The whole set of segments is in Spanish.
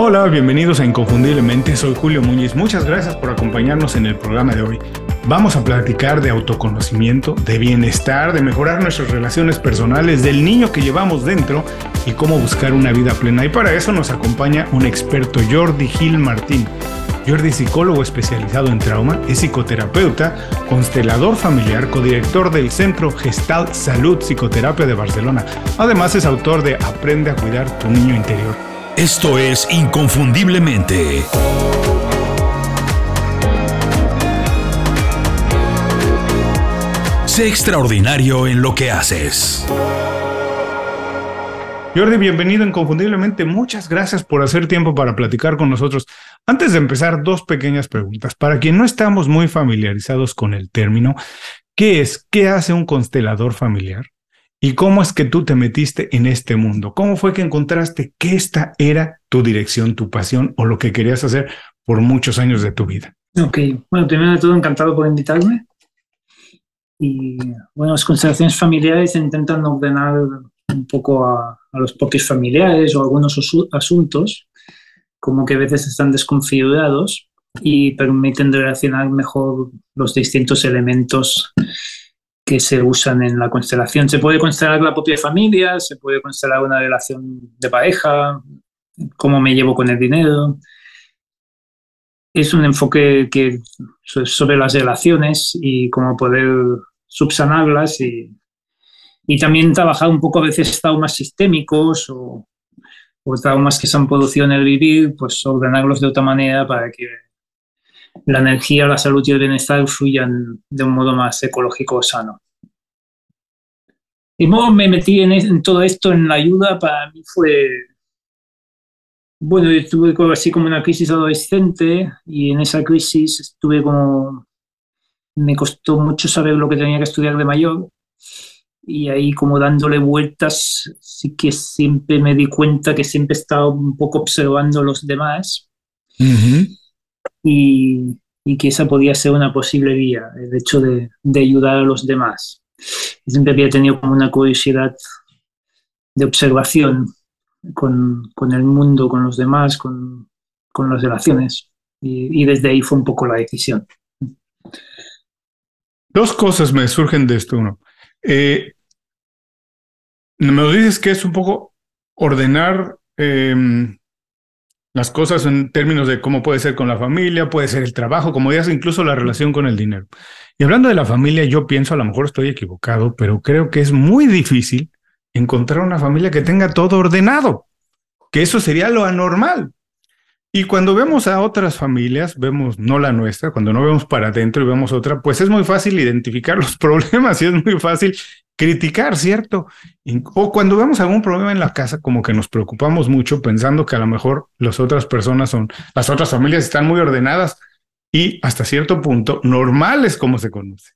Hola, bienvenidos a Inconfundiblemente, soy Julio Muñiz. Muchas gracias por acompañarnos en el programa de hoy. Vamos a platicar de autoconocimiento, de bienestar, de mejorar nuestras relaciones personales, del niño que llevamos dentro y cómo buscar una vida plena. Y para eso nos acompaña un experto, Jordi Gil Martín. Jordi es psicólogo especializado en trauma, es psicoterapeuta, constelador familiar, codirector del Centro Gestalt Salud Psicoterapia de Barcelona. Además es autor de Aprende a cuidar tu niño interior. Esto es Inconfundiblemente. Sé extraordinario en lo que haces. Jordi, bienvenido inconfundiblemente. Muchas gracias por hacer tiempo para platicar con nosotros. Antes de empezar, dos pequeñas preguntas. Para quien no estamos muy familiarizados con el término, ¿qué es? ¿Qué hace un constelador familiar? ¿Y cómo es que tú te metiste en este mundo? ¿Cómo fue que encontraste que esta era tu dirección, tu pasión o lo que querías hacer por muchos años de tu vida? Ok, bueno, primero de todo, encantado por invitarme. Y bueno, las constelaciones familiares intentan ordenar un poco a, los propios familiares o algunos asuntos, como que a veces están desconfigurados y permiten relacionar mejor los distintos elementos que se usan en la constelación. Se puede constelar la propia familia, se puede constelar una relación de pareja, cómo me llevo con el dinero. Es un enfoque que sobre las relaciones y cómo poder subsanarlas y, y también trabajar un poco a veces traumas sistémicos o, o traumas que se han producido en el vivir, pues ordenarlos de otra manera para que la energía, la salud y el bienestar fluyan de un modo más ecológico sano. Y cómo me metí en, todo esto, en la ayuda, para mí fue, bueno, estuve así como una crisis adolescente y en esa crisis estuve como, me costó mucho saber lo que tenía que estudiar de mayor y ahí como dándole vueltas, sí que siempre me di cuenta que siempre estaba un poco observando a los demás y, y, que esa podía ser una posible vía, el hecho de, ayudar a los demás. Siempre había tenido como una curiosidad de observación con, con el mundo, con los demás, con, con las relaciones y, desde ahí fue un poco la decisión. Dos cosas me surgen de esto. Uno, eh, me dices que es un poco ordenar eh, las cosas en términos de cómo puede ser con la familia, puede ser el trabajo, como dices, incluso la relación con el dinero. Y hablando de la familia, yo pienso, a lo mejor estoy equivocado, pero creo que es muy difícil encontrar una familia que tenga todo ordenado, que eso sería lo anormal. Y cuando vemos a otras familias, vemos no la nuestra, cuando no vemos para adentro y vemos otra, pues es muy fácil identificar los problemas y es muy fácil criticar, ¿cierto? O cuando vemos algún problema en la casa, como que nos preocupamos mucho pensando que a lo mejor las otras personas son, las otras familias están muy ordenadas y hasta cierto punto normales como se conoce.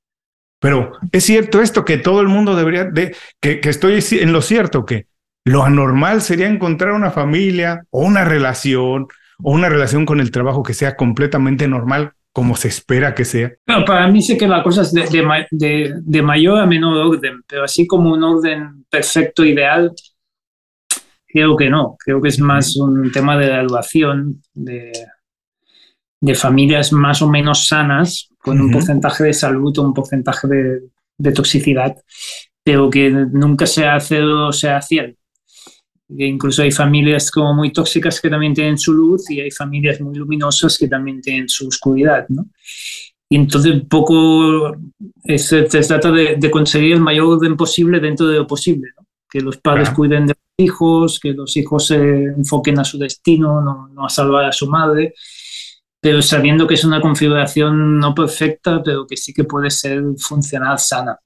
Pero es cierto esto que todo el mundo debería, de, que, que estoy en lo cierto, que lo anormal sería encontrar una familia o una relación o una relación con el trabajo que sea completamente normal como se espera que sea? Para mí sé que la cosa es de, mayor a menor orden, pero así como un orden perfecto, ideal, creo que no. Creo que es más un tema de graduación, de, familias más o menos sanas, con un porcentaje de salud o un porcentaje de, toxicidad, pero que nunca sea cero o sea 100 que incluso hay familias como muy tóxicas que también tienen su luz y hay familias muy luminosas que también tienen su oscuridad, ¿no? Y entonces un poco es, se trata de, de, conseguir el mayor orden posible dentro de lo posible, ¿no? Que los padres claro. cuiden de los hijos, que los hijos se enfoquen a su destino, no, no a salvar a su madre, pero sabiendo que es una configuración no perfecta, pero que sí que puede ser funcional sana.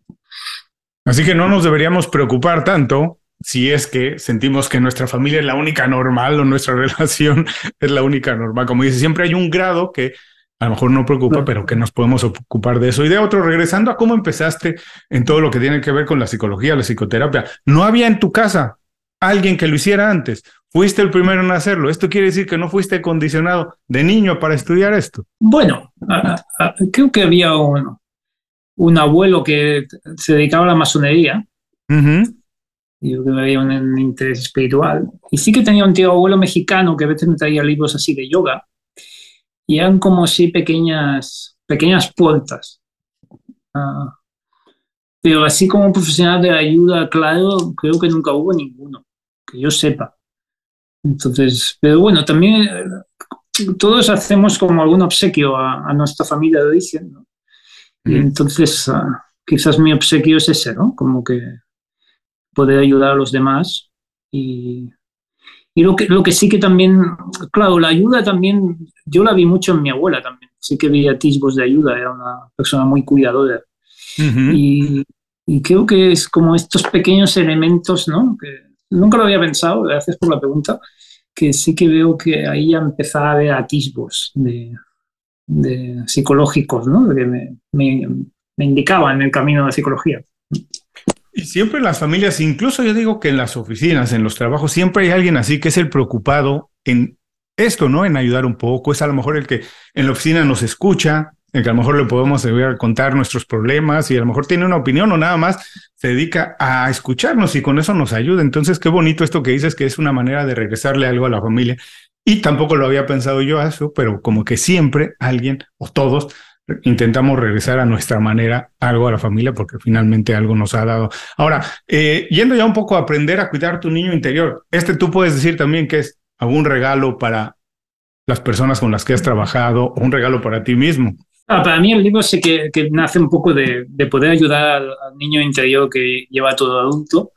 Así que no nos deberíamos preocupar tanto si es que sentimos que nuestra familia es la única normal o nuestra relación es la única normal. Como dice, siempre hay un grado que a lo mejor no preocupa, pero que nos podemos ocupar de eso. Y de otro, regresando a cómo empezaste en todo lo que tiene que ver con la psicología, la psicoterapia, no había en tu casa alguien que lo hiciera antes. Fuiste el primero en hacerlo. ¿Esto quiere decir que no fuiste condicionado de niño para estudiar esto? Bueno, creo que había un, un, abuelo que se dedicaba a la masonería Yo creo que había un, interés espiritual. Y sí que tenía un tío abuelo mexicano que a veces me traía libros así de yoga. Y eran como así pequeñas, pequeñas puertas. Ah, pero así como profesional de ayuda, claro, creo que nunca hubo ninguno, que yo sepa. Entonces, pero bueno, también eh, todos hacemos como algún obsequio a, nuestra familia de origen, ¿no? Y entonces, ah, quizás mi obsequio es ese, ¿no? Como que poder ayudar a los demás. Y, y lo, que, lo que sí que también, claro, la ayuda también, yo la vi mucho en mi abuela también. Sí que vi atisbos de ayuda, era una persona muy cuidadora. y, y creo que es como estos pequeños elementos, ¿no? Que nunca lo había pensado, gracias por la pregunta, que sí que veo que ahí ya empezaba a haber atisbos de, de psicológicos, ¿no? Que me, me, me indicaban el camino de la psicología. Y siempre en las familias, incluso yo digo que en las oficinas, en los trabajos, siempre hay alguien así que es el preocupado en esto, ¿no? En ayudar un poco. Es a lo mejor el que en la oficina nos escucha, en que a lo mejor le podemos contar nuestros problemas y a lo mejor tiene una opinión o nada más se dedica a escucharnos y con eso nos ayuda. Entonces, qué bonito esto que dices, que es una manera de regresarle algo a la familia. Y tampoco lo había pensado yo eso, pero como que siempre alguien o todos intentamos regresar a nuestra manera algo a la familia porque finalmente algo nos ha dado. Ahora, eh, yendo ya un poco a aprender a cuidar tu niño interior, este tú puedes decir también que es algún regalo para las personas con las que has trabajado o un regalo para ti mismo. Ah, para mí el libro sí que, nace un poco de, poder ayudar al, niño interior que lleva todo adulto.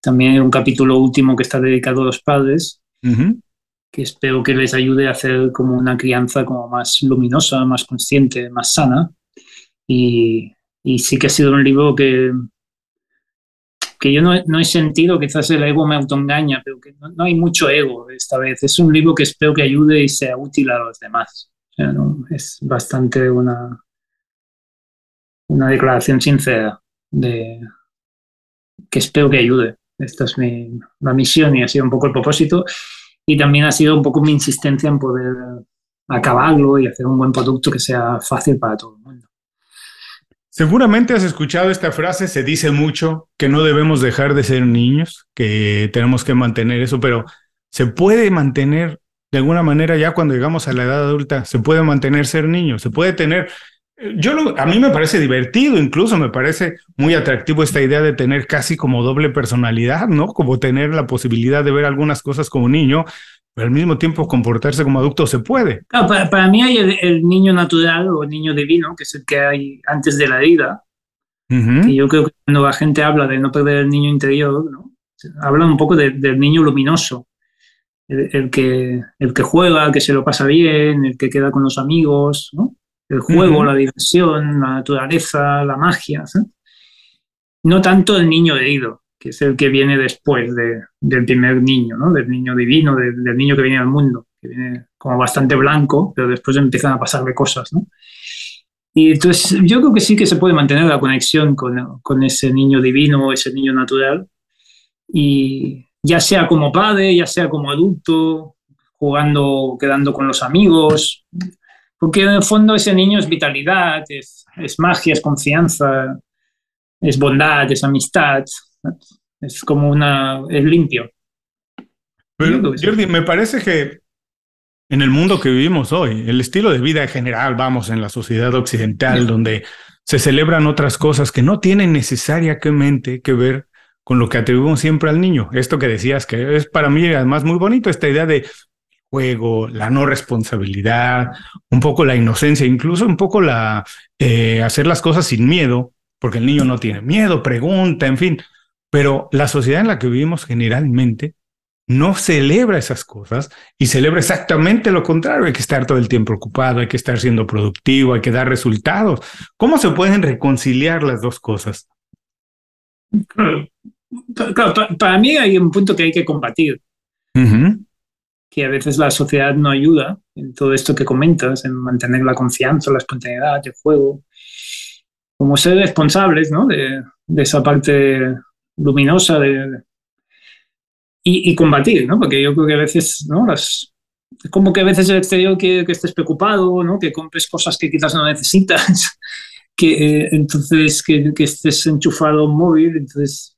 También hay un capítulo último que está dedicado a los padres, que espero que les ayude a hacer como una crianza como más luminosa, más consciente, más sana. Y, sí que ha sido un libro que, que yo no, he sentido, quizás el ego me autoengaña, pero que no, no hay mucho ego esta vez. Es un libro que espero que ayude y sea útil a los demás. Es bastante una, una declaración sincera de que espero que ayude. Esta es mi, la misión y ha sido un poco el propósito. Y también ha sido un poco mi insistencia en poder acabarlo y hacer un buen producto que sea fácil para todo el mundo. Seguramente has escuchado esta frase, se dice mucho que no debemos dejar de ser niños, que tenemos que mantener eso, pero ¿se puede mantener de alguna manera ya cuando llegamos a la edad adulta se puede mantener ser niño, se puede tener... Yo lo, a mí me parece divertido, incluso me parece muy atractivo esta idea de tener casi como doble personalidad, ¿no? Como tener la posibilidad de ver algunas cosas como niño, pero al mismo tiempo comportarse como adulto se puede. para, mí hay el, niño natural o el niño divino, que es el que hay antes de la vida. Y yo creo que cuando la gente habla de no perder el niño interior, ¿no? hablan un poco del niño luminoso, el, que, el que juega, el que se lo pasa bien, el que queda con los amigos, el juego, la diversión, la naturaleza, la magia. No tanto el niño herido, que es el que viene después del primer niño, ¿no? del niño divino, del, niño que viene al mundo, que viene como bastante blanco, pero después empiezan a pasarle cosas. ¿no? Y entonces yo creo que sí que se puede mantener la conexión con, con ese niño divino, ese niño natural. Y, ya sea como padre, ya sea como adulto, jugando, quedando con los amigos, porque en el fondo ese niño es vitalidad, es, magia, es confianza, es bondad, es amistad, es como una, es limpio. Pero, Jordi, me parece que en el mundo que vivimos hoy, el estilo de vida en general, vamos, en la sociedad occidental, donde se celebran otras cosas que no tienen necesariamente que ver con lo que atribuimos siempre al niño. Esto que decías, que es para mí además muy bonito, esta idea de juego, la no responsabilidad, un poco la inocencia, incluso un poco la eh, hacer las cosas sin miedo, porque el niño no tiene miedo, pregunta, en fin. Pero la sociedad en la que vivimos generalmente no celebra esas cosas y celebra exactamente lo contrario. Hay que estar todo el tiempo ocupado, hay que estar siendo productivo, hay que dar resultados. ¿Cómo se pueden reconciliar las dos cosas? para mí hay un punto que hay que combatir. Que a veces la sociedad no ayuda en todo esto que comentas, en mantener la confianza, la espontaneidad, el juego. Como ser responsables ¿no? de, esa parte luminosa de, y, combatir, ¿no? Porque yo creo que a veces, ¿no? Las, como que a veces el exterior quiere que estés preocupado, ¿no? Que compres cosas que quizás no necesitas, que eh, entonces que, que, estés enchufado móvil, entonces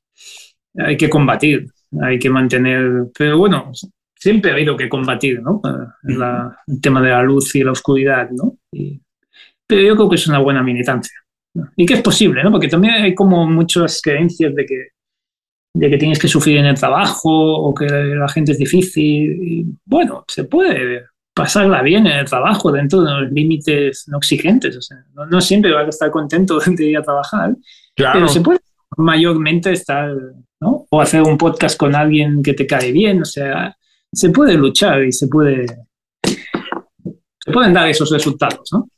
hay que combatir, hay que mantener, pero bueno, siempre ha habido que combatir, ¿no? el tema de la luz y la oscuridad, ¿no? pero yo creo que es una buena militancia. Y que es posible, ¿no? Porque también hay como muchas creencias de que, de que tienes que sufrir en el trabajo o que la gente es difícil. Y, bueno, se puede pasarla bien en el trabajo dentro de los límites no exigentes. O sea, no, siempre vas a estar contento de ir a trabajar, claro. pero se puede mayormente estar, ¿no? O hacer un podcast con alguien que te cae bien, o sea, se puede luchar y se puede se pueden dar esos resultados, ¿no?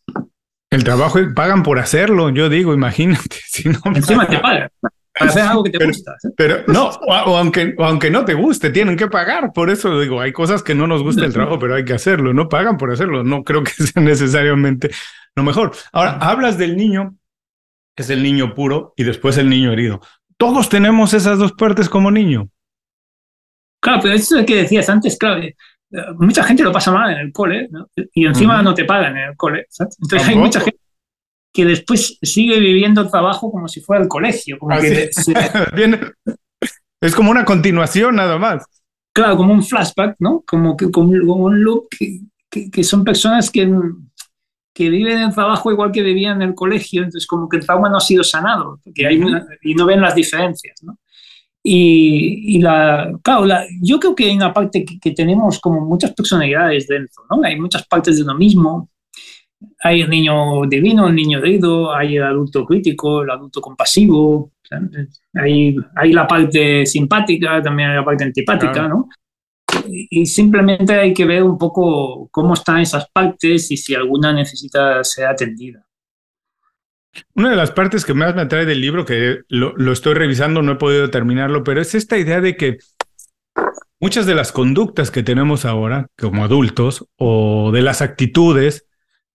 El trabajo pagan por hacerlo, yo digo, imagínate. Si no Encima te pagan. Para hacer algo que te gusta. ¿eh? Pero no, o, aunque, aunque no te guste, tienen que pagar. Por eso digo, hay cosas que no nos gusta el trabajo, pero hay que hacerlo. No pagan por hacerlo. No creo que sea necesariamente lo mejor. Ahora, hablas del niño, que es el niño puro, y después el niño herido. Todos tenemos esas dos partes como niño. Claro, pero eso es que decías antes, claro, eh, mucha gente lo pasa mal en el cole y encima no te pagan en el cole. Entonces hay mucha gente que después sigue viviendo el trabajo como si fuera el colegio. Como que es como una continuación nada más. Claro, como un flashback, ¿no? Como, que, como, un loop que, que, son personas que, que viven el trabajo igual que vivían en el colegio, entonces como que el trauma no ha sido sanado porque hay y no ven las diferencias, ¿no? Y, la, claro, yo creo que hay una parte que, tenemos como muchas personalidades dentro, ¿no? Hay muchas partes de lo mismo. Hay el niño divino, el niño herido, hay el adulto crítico, el adulto compasivo, hay, hay la parte simpática, también hay la parte antipática, ¿no? Y, simplemente hay que ver un poco cómo están esas partes y si alguna necesita ser atendida. Una de las partes que más me atrae del libro, que lo, estoy revisando, no he podido terminarlo, pero es esta idea de que muchas de las conductas que tenemos ahora como adultos o de las actitudes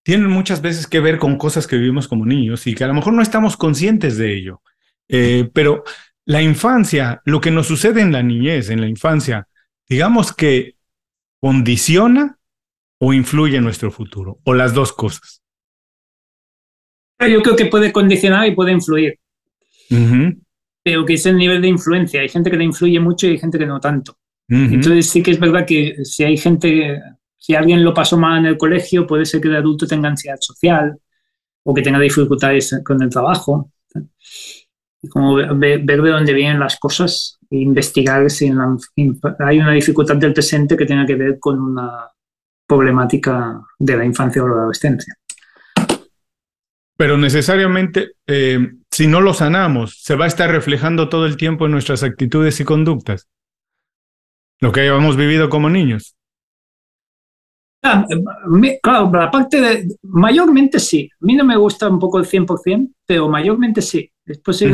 tienen muchas veces que ver con cosas que vivimos como niños y que a lo mejor no estamos conscientes de ello. Eh, pero la infancia, lo que nos sucede en la niñez, en la infancia, digamos que condiciona o influye en nuestro futuro, o las dos cosas. Yo creo que puede condicionar y puede influir. Pero que es el nivel de influencia. Hay gente que le influye mucho y hay gente que no tanto. Entonces sí que es verdad que si hay gente, si alguien lo pasó mal en el colegio, puede ser que de adulto tenga ansiedad social o que tenga dificultades con el trabajo. Y como ver, de dónde vienen las cosas e investigar si hay una dificultad del presente que tenga que ver con una problemática de la infancia o la adolescencia. Pero necesariamente, eh, si no lo sanamos, se va a estar reflejando todo el tiempo en nuestras actitudes y conductas. Lo que hayamos vivido como niños. Ah, claro, la parte de. Mayormente sí. A mí no me gusta un poco el 100%, pero mayormente sí. Después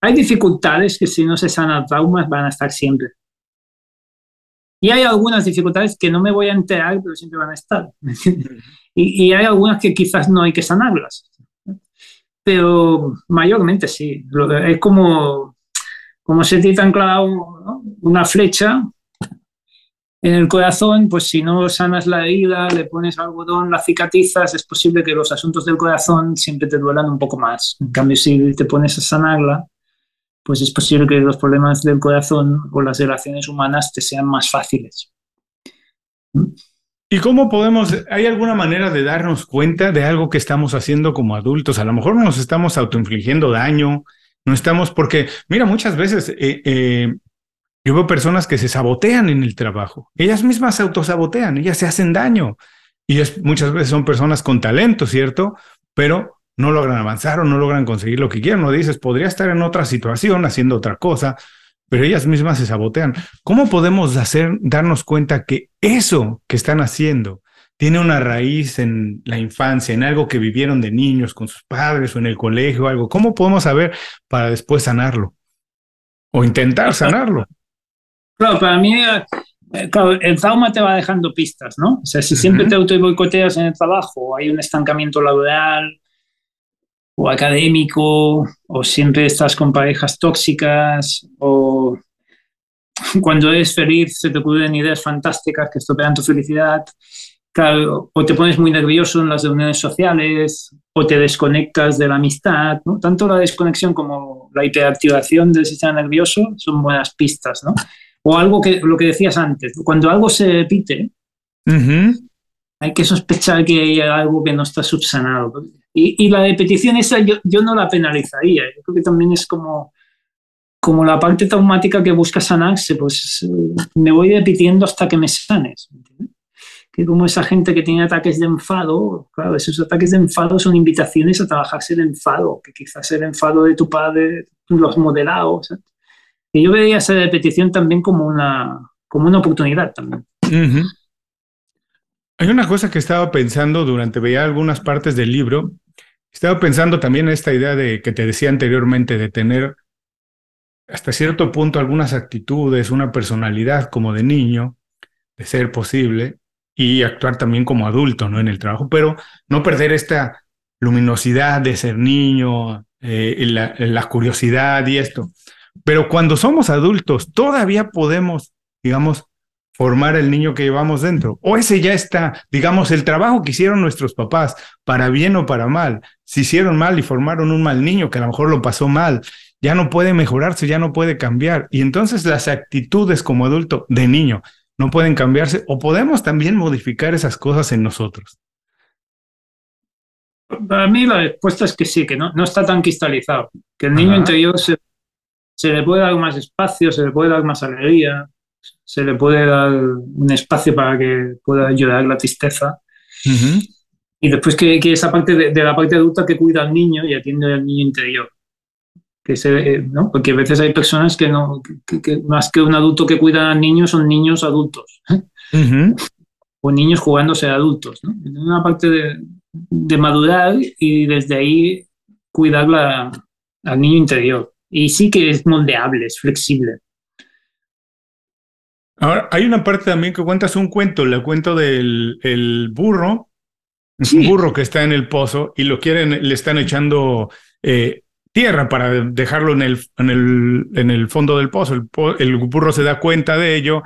hay dificultades que si no se sanan traumas van a estar siempre. Y hay algunas dificultades que no me voy a enterar, pero siempre van a estar. y, y, hay algunas que quizás no hay que sanarlas pero mayormente sí. Es como, como se te tan una flecha en el corazón, pues si no sanas la herida, le pones algodón, la cicatrizas, es posible que los asuntos del corazón siempre te duelan un poco más. En cambio, si te pones a sanarla, pues es posible que los problemas del corazón o las relaciones humanas te sean más fáciles. ¿Y cómo podemos, hay alguna manera de darnos cuenta de algo que estamos haciendo como adultos? A lo mejor nos estamos autoinfligiendo daño, no estamos, porque, mira, muchas veces eh, eh, yo veo personas que se sabotean en el trabajo, ellas mismas se autosabotean, ellas se hacen daño. Y muchas veces son personas con talento, ¿cierto? Pero no logran avanzar o no logran conseguir lo que quieren. No dices, podría estar en otra situación haciendo otra cosa, pero ellas mismas se sabotean. ¿Cómo podemos hacer, darnos cuenta que eso que están haciendo tiene una raíz en la infancia, en algo que vivieron de niños con sus padres o en el colegio o algo? ¿Cómo podemos saber para después sanarlo? O intentar sanarlo. Claro, para mí eh, el trauma te va dejando pistas, ¿no? O sea, si siempre te auto boicoteas en el trabajo, hay un estancamiento laboral, o académico, o siempre estás con parejas tóxicas, o cuando eres feliz se te ocurren ideas fantásticas que estropean tu felicidad. claro, o te pones muy nervioso en las reuniones sociales, o te desconectas de la amistad, ¿no? Tanto la desconexión como la hiperactivación del sistema nervioso son buenas pistas, ¿no? O algo que, lo que decías antes, cuando algo se repite, hay que sospechar que hay algo que no está subsanado. Y, y la repetición esa yo, yo, no la penalizaría, yo creo que también es como, como la parte traumática que busca sanarse, pues me voy repitiendo hasta que me sanes. ¿entiendes? que como esa gente que tiene ataques de enfado, claro, esos ataques de enfado son invitaciones a trabajarse el enfado, que quizás el enfado de tu padre los modelados. Y yo veía esa repetición también como una, como una oportunidad también. Hay una cosa que estaba pensando durante veía algunas partes del libro. Estaba pensando también en esta idea de que te decía anteriormente de tener hasta cierto punto algunas actitudes, una personalidad como de niño, de ser posible, y actuar también como adulto, ¿no? En el trabajo, pero no perder esta luminosidad de ser niño, eh, la, la, curiosidad y esto. Pero cuando somos adultos, todavía podemos, digamos, formar el niño que llevamos dentro. O ese ya está, digamos, el trabajo que hicieron nuestros papás, para bien o para mal. Si hicieron mal y formaron un mal niño que a lo mejor lo pasó mal, ya no puede mejorarse, ya no puede cambiar. Y entonces las actitudes como adulto de niño no pueden cambiarse o podemos también modificar esas cosas en nosotros? Para mí la respuesta es que sí, que no, no está tan cristalizado, que el niño interior se, se, le puede dar más espacio, se le puede dar más alegría, se le puede dar un espacio para que pueda ayudar la tristeza. Y después que, que esa parte de, de, la parte adulta que cuida al niño y atiende al niño interior que se, ¿no? Porque a veces hay personas que no, que, más que un adulto que cuida a niños, son niños adultos. O niños jugándose a adultos, ¿no? Una parte de, de madurar y desde ahí cuidar la, al niño interior. Y sí que es moldeable, es flexible. Ahora, hay una parte también que cuentas un cuento, el cuento del el burro, sí. un burro que está en el pozo y lo quieren, le están echando eh, tierra para dejarlo en el, en el, en el fondo del pozo. El, el, burro se da cuenta de ello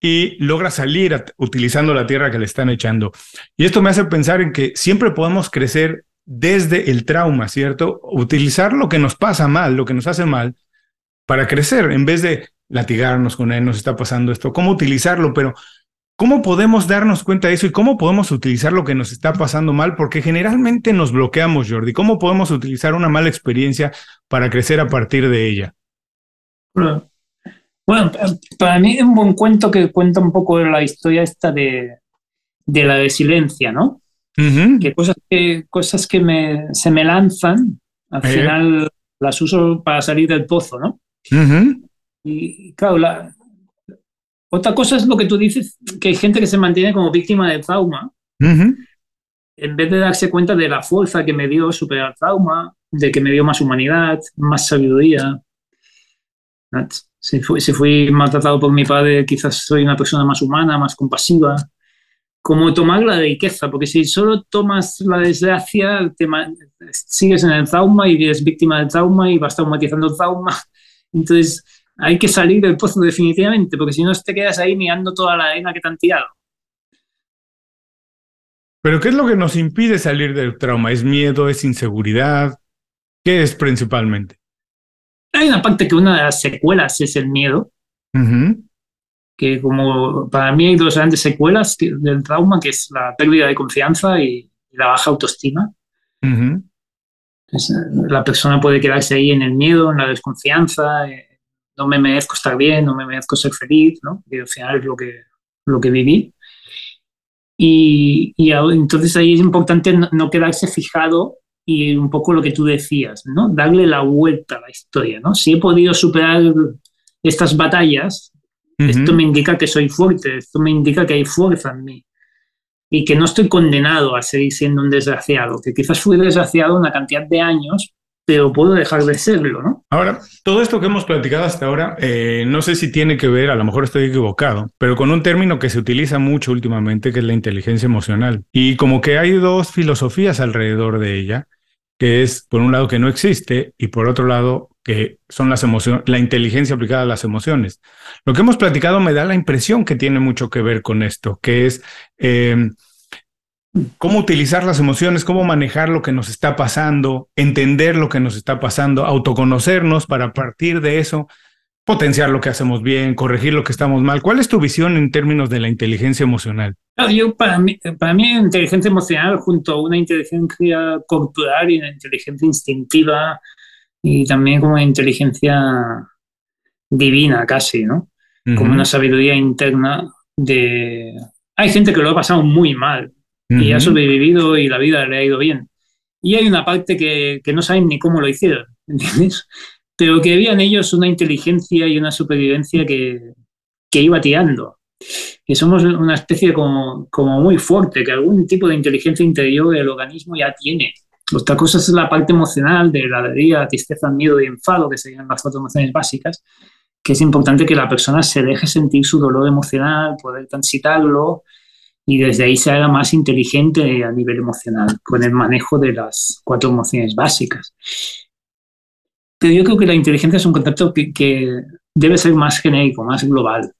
y logra salir a, utilizando la tierra que le están echando. Y esto me hace pensar en que siempre podemos crecer desde el trauma, ¿cierto? Utilizar lo que nos pasa mal, lo que nos hace mal, para crecer, en vez de latigarnos con él, nos está pasando esto, cómo utilizarlo, pero ¿Cómo podemos darnos cuenta de eso y cómo podemos utilizar lo que nos está pasando mal? Porque generalmente nos bloqueamos, Jordi. ¿Cómo podemos utilizar una mala experiencia para crecer a partir de ella? Bueno, para mí es un buen cuento que cuenta un poco la historia esta de, de la resiliencia, ¿no? Uh -huh. Que cosas que, cosas que me, se me lanzan, al eh. final las uso para salir del pozo, ¿no? Uh -huh. Y claro, la, otra cosa es lo que tú dices, que hay gente que se mantiene como víctima del trauma, uh -huh. en vez de darse cuenta de la fuerza que me dio superar el trauma, de que me dio más humanidad, más sabiduría. Si fui, si fui maltratado por mi padre, quizás soy una persona más humana, más compasiva. Como tomar la riqueza, porque si solo tomas la desgracia, te sigues en el trauma y eres víctima del trauma y vas traumatizando el trauma. Entonces, hay que salir del pozo definitivamente, porque si no te quedas ahí mirando toda la arena que te han tirado. Pero ¿qué es lo que nos impide salir del trauma? ¿Es miedo? ¿Es inseguridad? ¿Qué es principalmente? Hay una parte que una de las secuelas es el miedo. Uh -huh. Que como para mí hay dos grandes secuelas del trauma, que es la pérdida de confianza y la baja autoestima. Uh -huh. Entonces, la persona puede quedarse ahí en el miedo, en la desconfianza, no me merezco estar bien, no me merezco ser feliz, ¿no? Que al final es lo que, lo que viví. Y, y entonces ahí es importante no, no, quedarse fijado y un poco lo que tú decías, ¿no? Darle la vuelta a la historia, ¿no? Si he podido superar estas batallas, uh -huh. esto me indica que soy fuerte, esto me indica que hay fuerza en mí y que no estoy condenado a seguir siendo un desgraciado, que quizás fui desgraciado una cantidad de años, pero puedo dejar de serlo, ¿no? Ahora, todo esto que hemos platicado hasta ahora, eh, no sé si tiene que ver, a lo mejor estoy equivocado, pero con un término que se utiliza mucho últimamente, que es la inteligencia emocional. Y como que hay dos filosofías alrededor de ella, que es, por un lado, que no existe, y por otro lado, que son las emociones, la inteligencia aplicada a las emociones. Lo que hemos platicado me da la impresión que tiene mucho que ver con esto, que es... Eh, cómo utilizar las emociones, cómo manejar lo que nos está pasando, entender lo que nos está pasando, autoconocernos para partir de eso potenciar lo que hacemos bien, corregir lo que estamos mal. ¿Cuál es tu visión en términos de la inteligencia emocional? Yo, para, mí, para mí, inteligencia emocional junto a una inteligencia corporal y una inteligencia instintiva y también como una inteligencia divina casi, ¿no? Como una sabiduría interna de... Hay gente que lo ha pasado muy mal y ha sobrevivido y la vida le ha ido bien. Y hay una parte que, que no saben ni cómo lo hicieron, ¿entiendes? pero que había en ellos una inteligencia y una supervivencia que, que iba tirando. Que somos una especie como, como muy fuerte, que algún tipo de inteligencia interior el organismo ya tiene. Otra cosa es la parte emocional de la alegría, tristeza, miedo y enfado, que serían las cuatro emociones básicas, que es importante que la persona se deje sentir su dolor emocional, poder transitarlo y desde ahí se haga más inteligente a nivel emocional con el manejo de las cuatro emociones básicas. Pero yo creo que la inteligencia es un concepto que, debe ser más genérico, más global.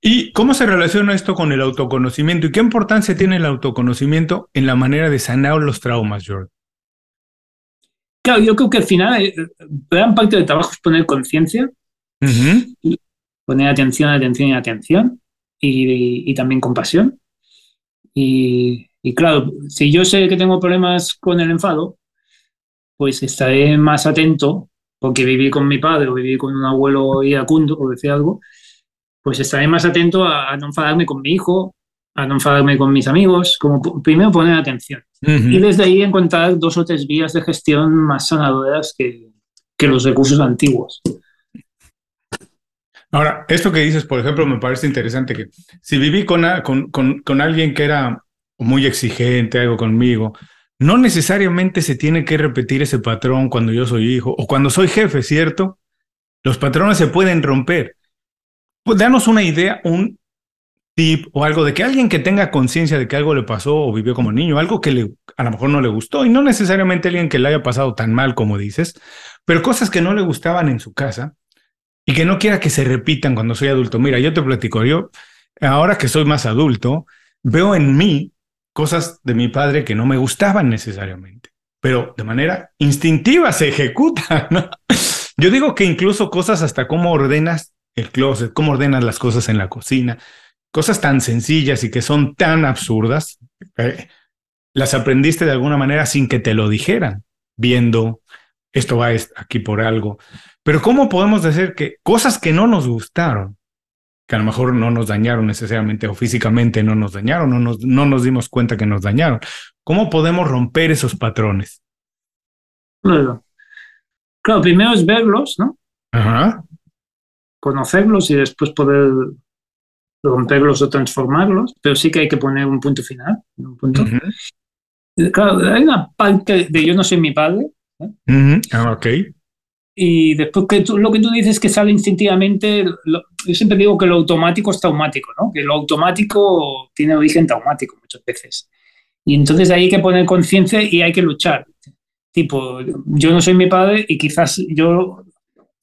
¿Y cómo se relaciona esto con el autoconocimiento? ¿Y qué importancia tiene el autoconocimiento en la manera de sanar los traumas, George? Claro, yo creo que al final eh, gran parte del trabajo es poner conciencia, poner atención, atención y atención, y, también compasión. Y, y, claro, si yo sé que tengo problemas con el enfado, pues estaré más atento, porque viví con mi padre o viví con un abuelo iracundo, por decir algo, pues estaré más atento a, no enfadarme con mi hijo, a no enfadarme con mis amigos, como primero poner atención. Y desde ahí encontrar dos o tres vías de gestión más sanadoras que, que los recursos antiguos. Ahora, esto que dices, por ejemplo, me parece interesante que si viví con, con, con, alguien que era muy exigente, algo conmigo, no necesariamente se tiene que repetir ese patrón cuando yo soy hijo o cuando soy jefe, ¿cierto? Los patrones se pueden romper. Pues danos una idea, un tip o algo de que alguien que tenga conciencia de que algo le pasó o vivió como niño, algo que le, a lo mejor no le gustó, y no necesariamente alguien que le haya pasado tan mal como dices, pero cosas que no le gustaban en su casa y que no quiera que se repitan cuando soy adulto. Mira, yo te platico, yo ahora que soy más adulto, veo en mí cosas de mi padre que no me gustaban necesariamente, pero de manera instintiva se ejecutan. Yo digo que incluso cosas hasta cómo ordenas el closet, cómo ordenas las cosas en la cocina, cosas tan sencillas y que son tan absurdas, eh, las aprendiste de alguna manera sin que te lo dijeran, viendo esto va aquí por algo. Pero ¿cómo podemos decir que cosas que no nos gustaron que a lo mejor no nos dañaron necesariamente o físicamente no nos dañaron, no nos, no nos dimos cuenta que nos dañaron. ¿Cómo podemos romper esos patrones? Claro. Claro, primero es verlos, ¿no? Ajá. Conocerlos y después poder romperlos o transformarlos, pero sí que hay que poner un punto final. Un punto. Claro, hay una parte de yo no soy mi padre. ¿eh? Ah, ok. Y después que lo que tú dices que sale instintivamente, yo siempre digo que lo automático es traumático, ¿no? Que lo automático tiene origen traumático muchas veces. Y entonces hay que poner conciencia y hay que luchar. Tipo, yo no soy mi padre y quizás yo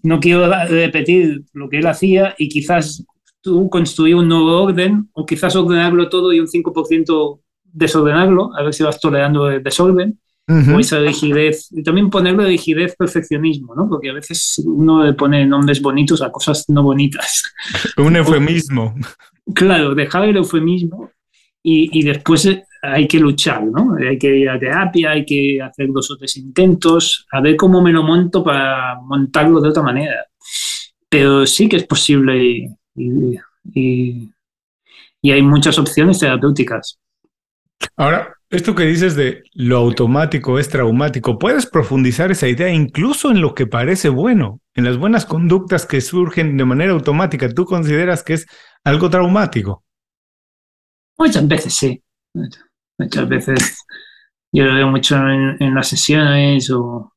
no quiero repetir lo que él hacía y quizás tú construir un nuevo orden o quizás ordenarlo todo y un 5% desordenarlo, a ver si vas tolerando el desorden o esa rigidez, y también ponerle rigidez, perfeccionismo, ¿no? Porque a veces uno le pone nombres bonitos a cosas no bonitas. Un eufemismo. Claro, dejar el eufemismo y, y, después hay que luchar, ¿no? Hay que ir a terapia, hay que hacer dos o tres intentos, a ver cómo me lo monto para montarlo de otra manera. Pero sí que es posible y, y, y hay muchas opciones terapéuticas. Ahora, esto que dices de lo automático es traumático, ¿puedes profundizar esa idea incluso en lo que parece bueno, en las buenas conductas que surgen de manera automática? ¿Tú consideras que es algo traumático? Muchas veces sí. Muchas veces yo lo veo mucho en, las sesiones o,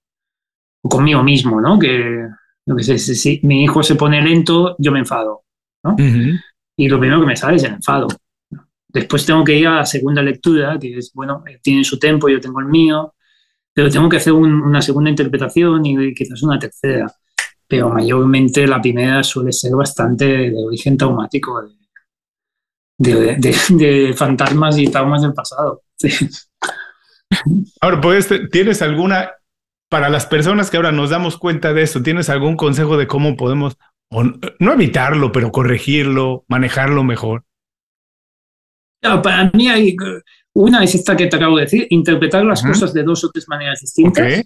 conmigo mismo, ¿no? Que, sé, si, mi hijo se pone lento, yo me enfado, ¿no? Y lo primero que me sale es el enfado. Después tengo que ir a la segunda lectura, que es, bueno, eh, tienen su tiempo, yo tengo el mío, pero tengo que hacer una segunda interpretación y quizás una tercera. Pero mayormente la primera suele ser bastante de origen traumático, de, fantasmas y traumas del pasado. Ahora, pues, ¿tienes alguna, para las personas que ahora nos damos cuenta de esto, ¿tienes algún consejo de cómo podemos, no evitarlo, pero corregirlo, manejarlo mejor? Para mí hay, una es esta que te acabo de decir, interpretar las cosas de dos o tres maneras distintas.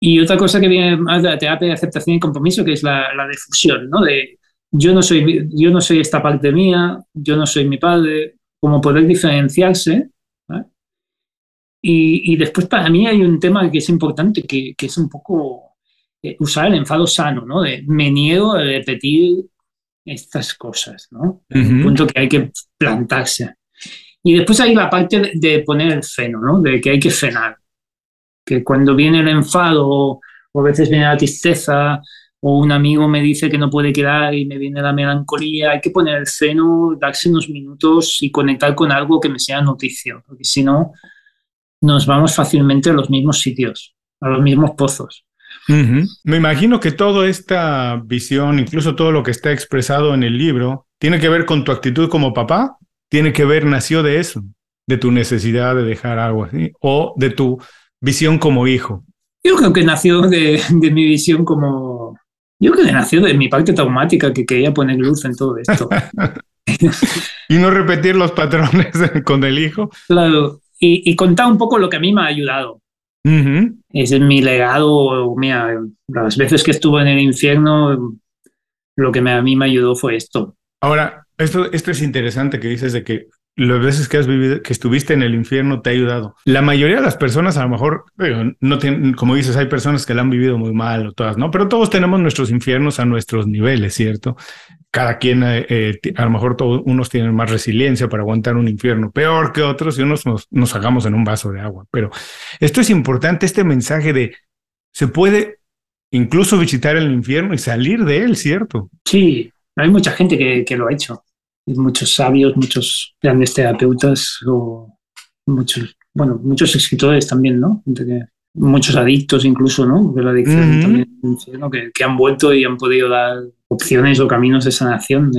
Y otra cosa que viene más de la terapia de aceptación y compromiso, que es la, la difusión, ¿no? De yo no, soy, yo no soy esta parte mía, yo no soy mi padre, como poder diferenciarse. Y, y, después para mí hay un tema que es importante, que, que es un poco eh, usar el enfado sano, ¿no? De me niego a repetir estas cosas, ¿no? Un punto que hay que plantarse. Y después hay la parte de, poner el freno, ¿no? De que hay que frenar. Que cuando viene el enfado o, a veces viene la tristeza o un amigo me dice que no puede quedar y me viene la melancolía, hay que poner el freno, darse unos minutos y conectar con algo que me sea noticia, porque si no, nos vamos fácilmente a los mismos sitios, a los mismos pozos. Me imagino que toda esta visión, incluso todo lo que está expresado en el libro, tiene que ver con tu actitud como papá, tiene que ver, nació de eso, de tu necesidad de dejar algo así, o de tu visión como hijo. Yo creo que nació de, mi visión como... Yo creo que nació de mi parte traumática que quería poner luz en todo esto. y no repetir los patrones con el hijo. Claro, y, y contar un poco lo que a mí me ha ayudado. Ese es mi legado. Mira, las veces que estuve en el infierno, lo que a mí me ayudó fue esto. Ahora, esto, esto es interesante que dices de que las veces que has vivido, que estuviste en el infierno te ha ayudado. La mayoría de las personas a lo mejor no tienen, como dices, hay personas que la han vivido muy mal o todas, ¿no? Pero todos tenemos nuestros infiernos a nuestros niveles, ¿cierto? Cada quien, eh, eh, a lo mejor todos, unos tienen más resiliencia para aguantar un infierno peor que otros y unos nos, nos hagamos en un vaso de agua. Pero esto es importante, este mensaje de se puede incluso visitar el infierno y salir de él, ¿cierto? Sí, hay mucha gente que, que lo ha hecho muchos sabios, muchos grandes terapeutas o muchos, bueno, muchos escritores también, ¿no? Muchos adictos incluso, ¿no? De la adicción también, que, han vuelto y han podido dar opciones o caminos de sanación.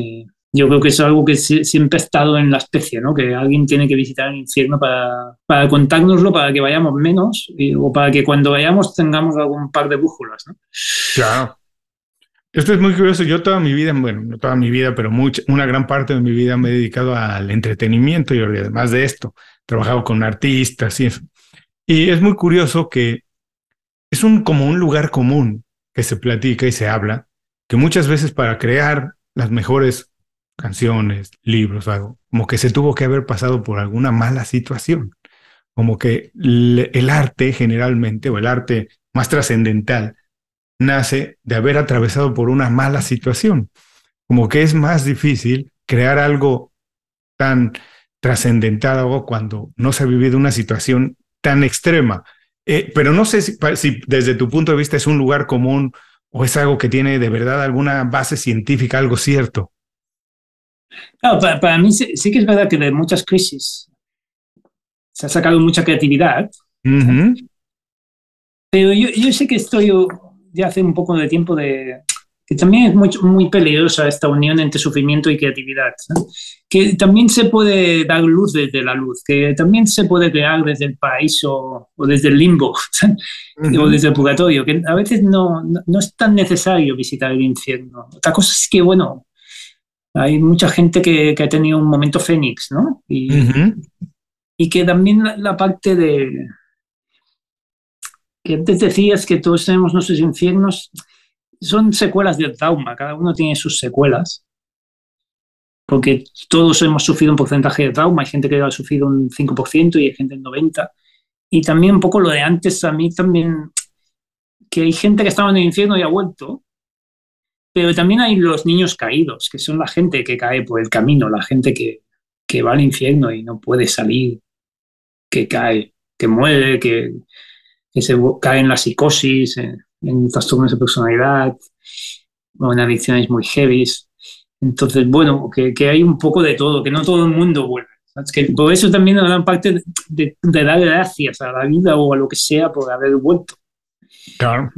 yo creo que es algo que siempre ha estado en la especie, ¿no? Que alguien tiene que visitar el infierno para, para contárnoslo, para que vayamos menos o para que cuando vayamos tengamos algún par de brújulas, ¿no? Claro. Esto es muy curioso. Yo toda mi vida, bueno, no toda mi vida, pero mucha, una gran parte de mi vida me he dedicado al entretenimiento y además de esto, he trabajado con artistas y eso. Y es muy curioso que es un, como un lugar común que se platica y se habla, que muchas veces para crear las mejores canciones, libros, algo, como que se tuvo que haber pasado por alguna mala situación. Como que el arte generalmente, o el arte más trascendental, nace de haber atravesado por una mala situación. Como que es más difícil crear algo tan trascendental cuando no se ha vivido una situación tan extrema. Eh, pero no sé si, desde tu punto de vista es un lugar común o es algo que tiene de verdad alguna base científica, algo cierto. para, mí sí, que es verdad que de muchas crisis se ha sacado mucha creatividad. Pero yo, yo, sé que estoy ya hace un poco de tiempo de que también es muy, muy peligrosa esta unión entre sufrimiento y creatividad, que también se puede dar luz desde la luz, que también se puede crear desde el paraíso o desde el limbo o desde el purgatorio, que a veces no, no, es tan necesario visitar el infierno. Otra cosa es que, bueno, hay mucha gente que, que ha tenido un momento fénix, ¿no? Y, y que también la parte de, que antes decías que todos tenemos nuestros infiernos, son secuelas del trauma, cada uno tiene sus secuelas, porque todos hemos sufrido un porcentaje de trauma, hay gente que ha sufrido un 5% y hay gente en 90%, y también un poco lo de antes, a mí también, que hay gente que estaba en el infierno y ha vuelto, pero también hay los niños caídos, que son la gente que cae por el camino, la gente que, que va al infierno y no puede salir, que cae, que muere, que, que se cae en la psicosis, en, trastornos de personalidad o en adicciones muy heavy. Entonces, bueno, que, que, hay un poco de todo, que no todo el mundo vuelve. Que por eso también gran parte de, de, dar gracias a la vida o a lo que sea por haber vuelto. Claro.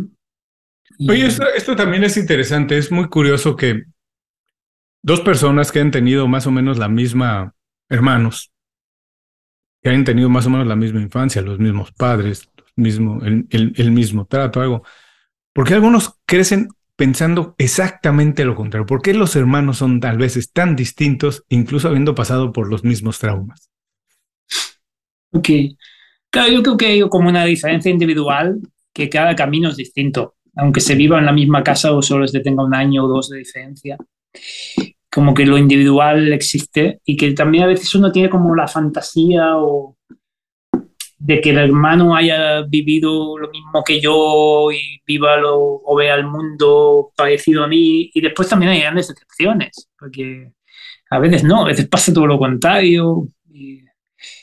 Oye, esto, esto también es interesante, es muy curioso que dos personas que han tenido más o menos la misma, hermanos, que han tenido más o menos la misma infancia, los mismos padres, mismo, el, el, mismo trato, algo. Porque algunos crecen pensando exactamente lo contrario. ¿Por qué los hermanos son tal veces tan distintos, incluso habiendo pasado por los mismos traumas? Ok. Claro, yo creo que hay como una diferencia individual, que cada camino es distinto, aunque se viva en la misma casa o solo se tenga un año o dos de diferencia. Como que lo individual existe y que también a veces uno tiene como la fantasía o de que el hermano haya vivido lo mismo que yo y viva lo, o vea el mundo parecido a mí. Y después también hay grandes excepciones, porque a veces no, a veces pasa todo lo contrario.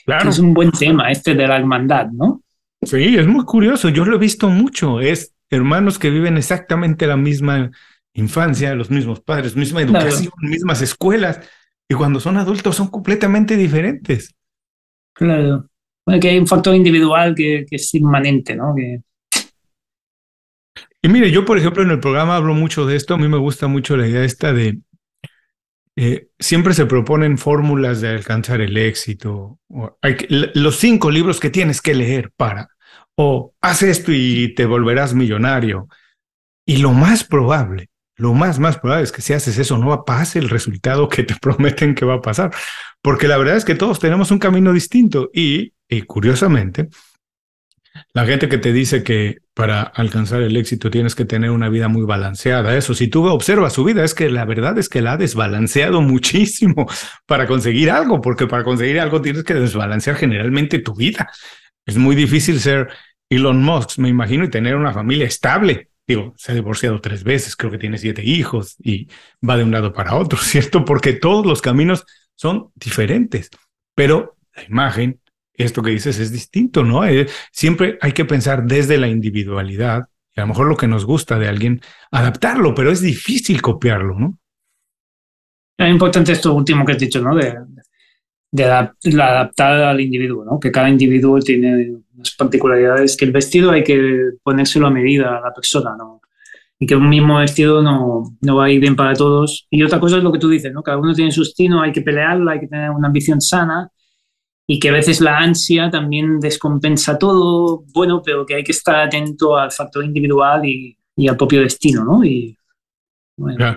claro. Es un buen tema este de la hermandad, ¿no? Sí, es muy curioso. Yo lo he visto mucho. Es hermanos que viven exactamente la misma infancia, los mismos padres, misma educación, mismas escuelas. Y cuando son adultos son completamente diferentes. Claro que hay un factor individual que, es inmanente, ¿no? Y mire, yo por ejemplo en el programa hablo mucho de esto, a mí me gusta mucho la idea esta de, eh, siempre se proponen fórmulas de alcanzar el éxito, los cinco libros que tienes que leer para, o haz esto y te volverás millonario. Y lo más probable, lo más, más probable es que si haces eso no va a pasar el resultado que te prometen que va a pasar, porque la verdad es que todos tenemos un camino distinto y y curiosamente, la gente que te dice que para alcanzar el éxito tienes que tener una vida muy balanceada, eso, si tú observas su vida, es que la verdad es que la ha desbalanceado muchísimo para conseguir algo, porque para conseguir algo tienes que desbalancear generalmente tu vida. Es muy difícil ser Elon Musk, me imagino, y tener una familia estable. Digo, se ha divorciado tres veces, creo que tiene siete hijos y va de un lado para otro, ¿cierto? Porque todos los caminos son diferentes, pero la imagen, esto que dices es distinto, ¿no? Eh, siempre hay que pensar desde la individualidad y a lo mejor lo que nos gusta de alguien, adaptarlo, pero es difícil copiarlo, ¿no? Es importante esto último que has dicho, ¿no? De, de adaptar al individuo, ¿no? Que cada individuo tiene unas particularidades, que el vestido hay que ponérselo a medida a la persona, ¿no? Y que un mismo vestido no, no va a ir bien para todos. Y otra cosa es lo que tú dices, ¿no? Cada uno tiene su estilo, hay que pelearla, hay que tener una ambición sana y que a veces la ansia también descompensa todo, bueno, pero que hay que estar atento al factor individual y, al propio destino, ¿no? Y, bueno.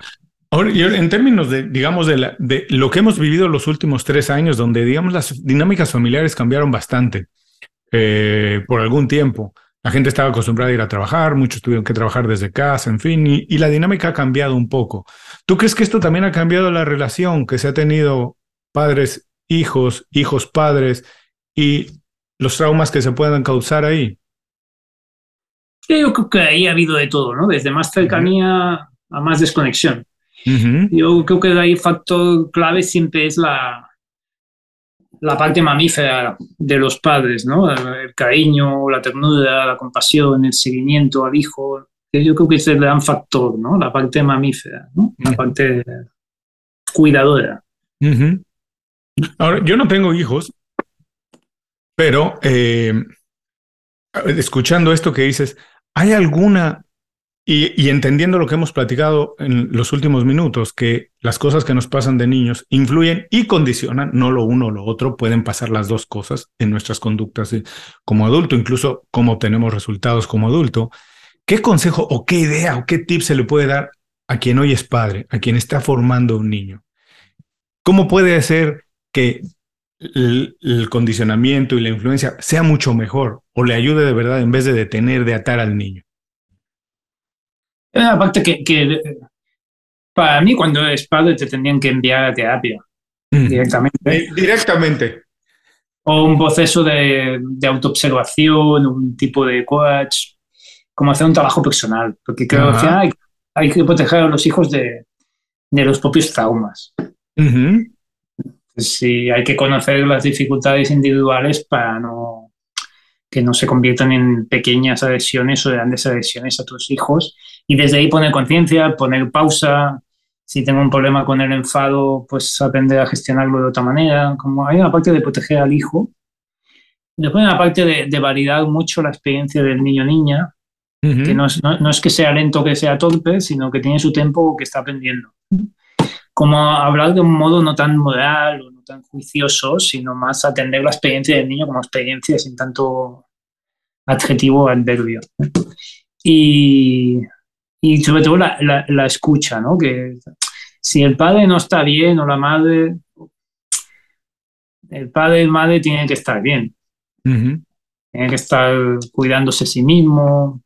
Ahora, en términos de, digamos, de, de, lo que hemos vivido los últimos tres años, donde, digamos, las dinámicas familiares cambiaron bastante eh, por algún tiempo. La gente estaba acostumbrada a ir a trabajar, muchos tuvieron que trabajar desde casa, en fin, y, y la dinámica ha cambiado un poco. ¿Tú crees que esto también ha cambiado la relación que se ha tenido padres hijos, hijos padres y los traumas que se puedan causar ahí? Yo creo que ahí ha habido de todo, ¿no? Desde más cercanía a más desconexión. Yo creo que ahí factor clave siempre es la, la parte mamífera de los padres, ¿no? El cariño, la ternura, la compasión, el seguimiento al hijo. Yo creo que es el gran factor, ¿no? La parte mamífera, ¿no? La parte cuidadora. Ahora, yo no tengo hijos, pero eh, escuchando esto que dices, ¿hay alguna, y, entendiendo lo que hemos platicado en los últimos minutos, que las cosas que nos pasan de niños influyen y condicionan, no lo uno o lo otro, pueden pasar las dos cosas en nuestras conductas como adulto, incluso cómo obtenemos resultados como adulto, ¿qué consejo o qué idea o qué tip se le puede dar a quien hoy es padre, a quien está formando un niño? ¿Cómo puede ser que el, condicionamiento y la influencia sea mucho mejor o le ayude de verdad en vez de detener, de atar al niño. Aparte que, que para mí cuando eres padre te tendrían que enviar a terapia directamente. Directamente. O un proceso de, de autoobservación, un tipo de coach, como hacer un trabajo personal, porque creo que hay, hay, que proteger a los hijos de, de los propios traumas. Sí, hay que conocer las dificultades individuales para no, que no se conviertan en pequeñas adhesiones o grandes adhesiones a tus hijos. Y desde ahí poner conciencia, poner pausa. Si tengo un problema con el enfado, pues aprender a gestionarlo de otra manera. Como hay una parte de proteger al hijo. Después hay una parte de, validar mucho la experiencia del niño o niña, que no es, no, no es, que sea lento, que sea torpe, sino que tiene su tiempo que está aprendiendo. Como hablar de un modo no tan moral o no tan juicioso, sino más atender la experiencia del niño como experiencia sin tanto adjetivo o adverbio. Y, y sobre todo la, la, escucha, ¿no? Que si el padre no está bien o la madre, el padre y madre tienen que estar bien. Tienen que estar cuidándose a sí mismo,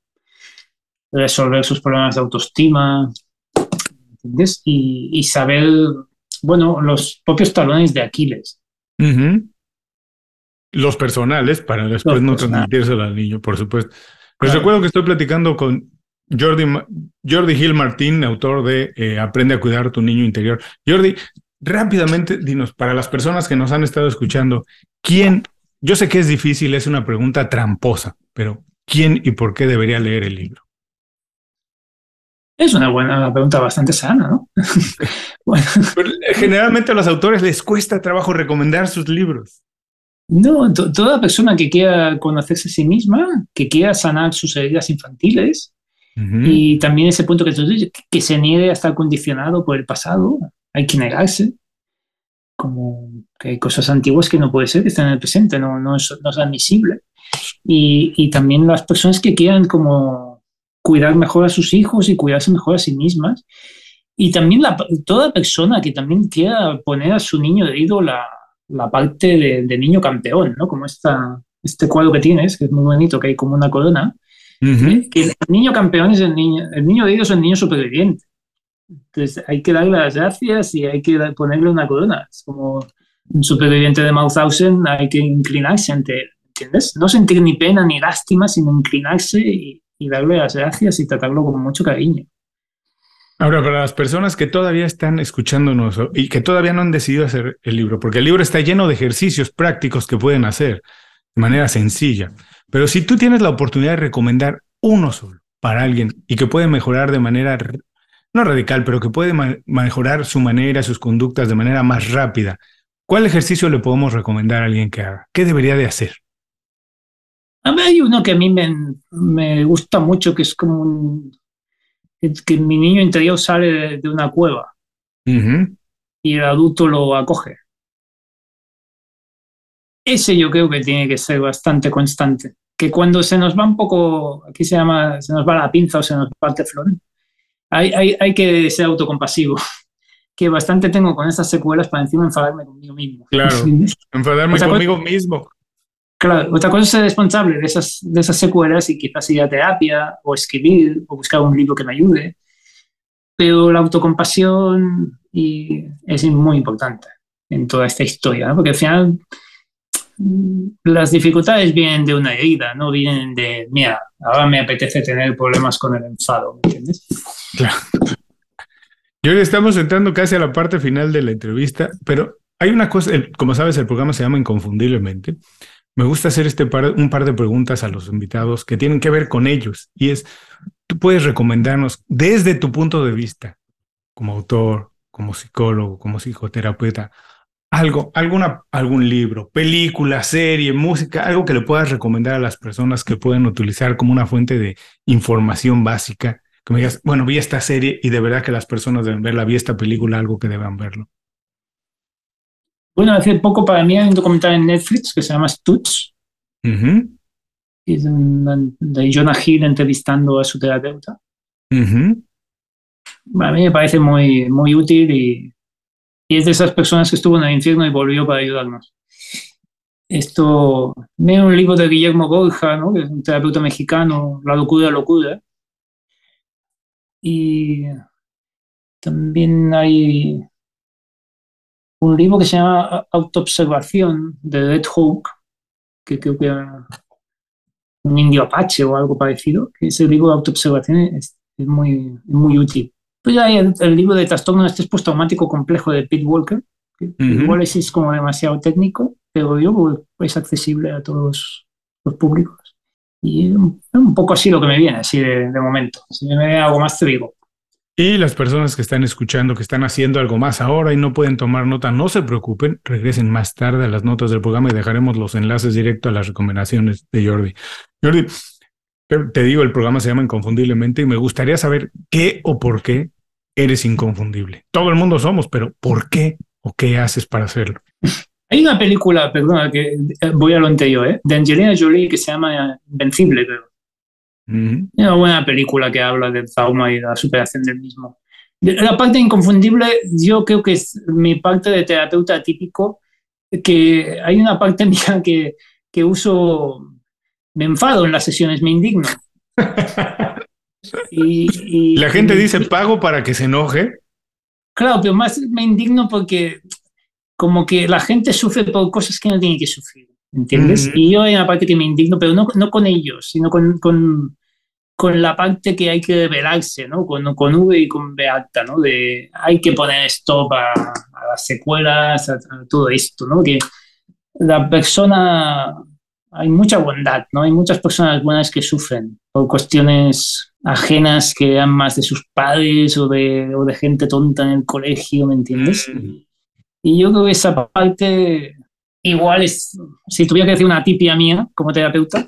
resolver sus problemas de autoestima, y, saber, bueno, los propios talones de Aquiles. Los personales, para después no transmitírselo al niño, por supuesto. Pues recuerdo que estoy platicando con Jordi, Jordi Gil Martín, autor de eh, Aprende a cuidar tu niño interior. Jordi, rápidamente, dinos, para las personas que nos han estado escuchando, ¿quién? Yo sé que es difícil, es una pregunta tramposa, pero ¿quién y por qué debería leer el libro? Es una buena pregunta bastante sana, ¿no? Eh, generalmente a los autores les cuesta trabajo recomendar sus libros. No, toda persona que quiera conocerse a sí misma, que quiera sanar sus heridas infantiles, y también ese punto que tú dices, que se niegue a estar condicionado por el pasado, hay que negarse. Como que hay cosas antiguas que no puede ser que estén en el presente, no, no, es, no es admisible. Y, y también las personas que quieran como cuidar mejor a sus hijos y cuidarse mejor a sí mismas. Y también la, toda persona que también quiera poner a su niño herido la, la parte de, niño campeón, ¿no? Como esta, este cuadro que tienes, que es muy bonito, que hay como una corona. Que el niño campeón es el niño, el niño herido es el niño superviviente. Entonces hay que darle las gracias y hay que ponerle una corona. Es como un superviviente de Mauthausen, hay que inclinarse ante él, ¿entiendes? No sentir ni pena ni lástima, sino inclinarse y, y darle las gracias y tratarlo con mucho cariño. Ahora, para las personas que todavía están escuchándonos y que todavía no han decidido hacer el libro, porque el libro está lleno de ejercicios prácticos que pueden hacer de manera sencilla, pero si tú tienes la oportunidad de recomendar uno solo para alguien y que puede mejorar de manera, no radical, pero que puede mejorar su manera, sus conductas de manera más rápida, ¿cuál ejercicio le podemos recomendar a alguien que haga? ¿Qué debería de hacer? Hay uno que a mí me, gusta mucho, que es como un, que, mi niño interior sale de, una cueva y el adulto lo acoge. Ese yo creo que tiene que ser bastante constante. Que cuando se nos va un poco, aquí se llama, se nos va la pinza o se nos parte flor, hay, hay, hay que ser autocompasivo que bastante tengo con esas secuelas para encima enfadarme conmigo mismo. Claro, enfadarme conmigo mismo. Claro, otra cosa es ser responsable de esas, de esas secuelas y quizás ir a terapia o escribir o buscar un libro que me ayude. Pero la autocompasión y es muy importante en toda esta historia, porque al final mm, las dificultades vienen de una herida, no vienen de, mira, ahora me apetece tener problemas con el enfado, ¿me entiendes? Claro. Y hoy estamos entrando casi a la parte final de la entrevista, pero hay una cosa, como sabes, el programa se llama Inconfundiblemente. Me gusta hacer este un par de preguntas a los invitados que tienen que ver con ellos. Y es, tú puedes recomendarnos desde tu punto de vista, como autor, como psicólogo, como psicoterapeuta, algo, alguna, algún libro, película, serie, música, algo que le puedas recomendar a las personas que pueden utilizar como una fuente de información básica. Que me digas, bueno, vi esta serie y de verdad que las personas deben verla, vi esta película, algo que deban verlo. Bueno, hace poco para mí hay un documental en Netflix que se llama Stutz. Es de Jonah Hill entrevistando a su terapeuta. A mí me parece muy, muy útil y, es de esas personas que estuvo en el infierno y volvió para ayudarnos. Esto, veo un libro de Guillermo Borja, ¿no? que es un terapeuta mexicano, La locura, locura. Y también hay un libro que se llama Autoobservación de Red Hawk, que creo que un indio apache o algo parecido, que ese libro de autoobservación es, es muy, muy útil. Pues hay el, libro de trastorno de estrés postraumático complejo de Pete Walker, que igual es, como demasiado técnico, pero yo es accesible a todos los públicos. Y es un, poco así lo que me viene, así de, de momento. Si me viene algo más, te digo. Y las personas que están escuchando, que están haciendo algo más ahora y no pueden tomar nota, no se preocupen, regresen más tarde a las notas del programa y dejaremos los enlaces directos a las recomendaciones de Jordi. Jordi, te digo, el programa se llama Inconfundiblemente y me gustaría saber qué o por qué eres inconfundible. Todo el mundo somos, pero ¿por qué o qué haces para hacerlo? Hay una película, perdona, que eh, voy a lo anterior, ¿eh? de Angelina Jolie que se llama Invencible, una buena película que habla del trauma y la superación del mismo. La parte inconfundible, yo creo que es mi parte de terapeuta típico, que hay una parte mía que, que uso, me enfado en las sesiones, me indigno. y, la gente dice pago para que se enoje. Claro, pero más me indigno porque como que la gente sufre por cosas que no tiene que sufrir, ¿entiendes? Y yo hay una parte que me indigno, pero no, no con ellos, sino con, con, con, la parte que hay que revelarse, ¿no? Con, con V y con B alta, ¿no? De hay que poner stop a, las secuelas, a, todo esto, ¿no? Que la persona, hay mucha bondad, ¿no? Hay muchas personas buenas que sufren por cuestiones ajenas que eran más de sus padres o de, o de gente tonta en el colegio, ¿me entiendes? Mm. Y yo creo que esa parte igual es, si tuviera que decir una tipia mía como terapeuta,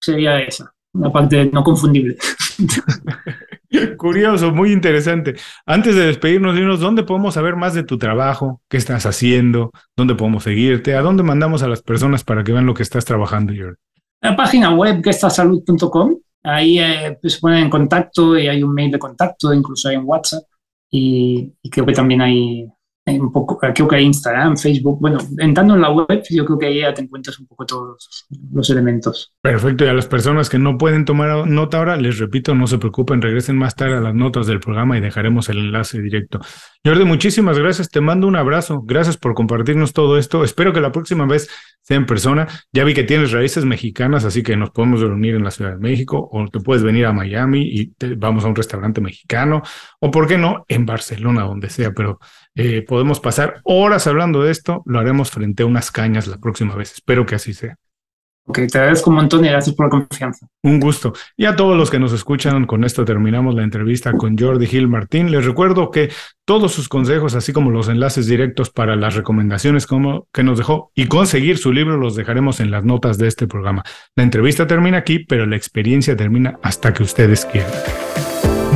sería esa, una parte no confundible. Curioso, muy interesante. Antes de despedirnos, dinos dónde podemos saber más de tu trabajo, qué estás haciendo, dónde podemos seguirte, a dónde mandamos a las personas para que vean lo que estás trabajando, Jordi. La página web que salud.com, ahí eh, pues, se ponen en contacto y hay un mail de contacto, incluso hay un WhatsApp y creo que también hay un poco, creo que hay Instagram, Facebook, bueno, entrando en la web, yo creo que ahí ya te encuentras un poco todos los elementos. Perfecto, y a las personas que no pueden tomar nota ahora, les repito, no se preocupen, regresen más tarde a las notas del programa y dejaremos el enlace directo. Jordi, muchísimas gracias, te mando un abrazo, gracias por compartirnos todo esto, espero que la próxima vez sea en persona, ya vi que tienes raíces mexicanas, así que nos podemos reunir en la Ciudad de México, o te puedes venir a Miami y vamos a un restaurante mexicano, o por qué no, en Barcelona, donde sea, pero eh, podemos pasar horas hablando de esto, lo haremos frente a unas cañas la próxima vez. Espero que así sea. Ok, te agradezco un montón y gracias por la confianza. Un gusto. Y a todos los que nos escuchan, con esto terminamos la entrevista con Jordi Gil Martín. Les recuerdo que todos sus consejos, así como los enlaces directos para las recomendaciones como, que nos dejó y conseguir su libro, los dejaremos en las notas de este programa. La entrevista termina aquí, pero la experiencia termina hasta que ustedes quieran.